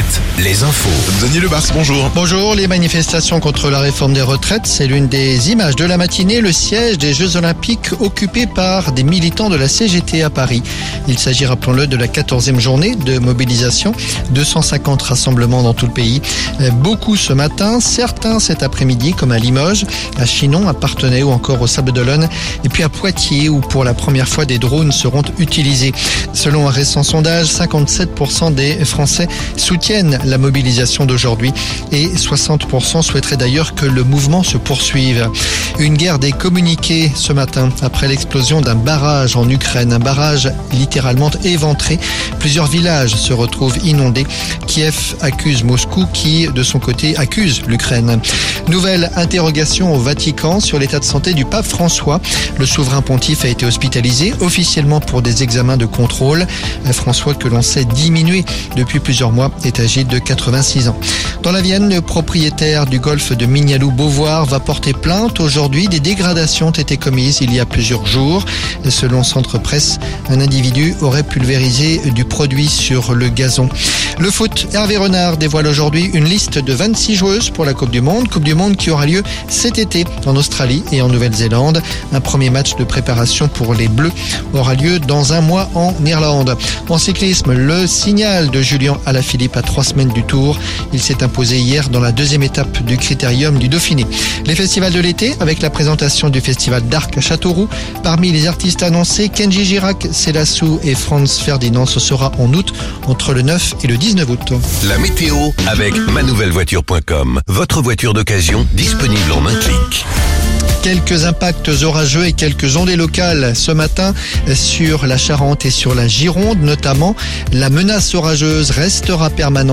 retraites, les infos. Denis Lebars, bonjour. Bonjour, les manifestations contre la réforme des retraites, c'est l'une des images de la matinée, le siège des Jeux Olympiques occupé par des militants de la CGT à Paris. Il s'agit, rappelons-le, de la 14e journée de mobilisation, 250 rassemblements dans tout le pays. Beaucoup ce matin, certains cet après-midi, comme à Limoges, à Chinon, à Partenay ou encore au Sable d'Olonne, et puis à Poitiers, où pour la première fois des drones seront utilisés. Selon un récent sondage, 57% des Français soutiennent la mobilisation d'aujourd'hui et 60% souhaiteraient d'ailleurs que le mouvement se poursuive. Une guerre des communiqués ce matin après l'explosion d'un barrage en Ukraine, un barrage littéralement éventré. Plusieurs villages se retrouvent inondés. Kiev accuse Moscou qui, de son côté, accuse l'Ukraine. Nouvelle interrogation au Vatican sur l'état de santé du pape François. Le souverain pontife a été hospitalisé officiellement pour des examens de contrôle. François, que l'on sait diminuer depuis plusieurs mois, est âgé de 86 ans. Dans la Vienne, le propriétaire du golfe de Mignalou-Beauvoir va porter plainte. Aujourd'hui, des dégradations ont été commises il y a plusieurs jours. Selon Centre Presse, un individu aurait pulvérisé du produit sur le gazon. Le foot, Hervé Renard dévoile aujourd'hui une liste de 26 joueuses pour la Coupe du Monde. Coupe du Monde qui aura lieu cet été en Australie et en Nouvelle-Zélande. Un premier match de préparation pour les Bleus aura lieu dans un mois en Irlande. En cyclisme, le signal de Julien Alaphilippe trois semaines du Tour. Il s'est imposé hier dans la deuxième étape du Critérium du Dauphiné. Les festivals de l'été avec la présentation du festival d'Arc à Châteauroux. Parmi les artistes annoncés, Kenji Girac, Célassou et Franz Ferdinand. Ce sera en août entre le 9 et le 19 août. La météo avec manouvellevoiture.com. Votre voiture d'occasion disponible en un clic. Quelques impacts orageux et quelques ondées locales ce matin sur la Charente et sur la Gironde notamment. La menace orageuse restera permanente.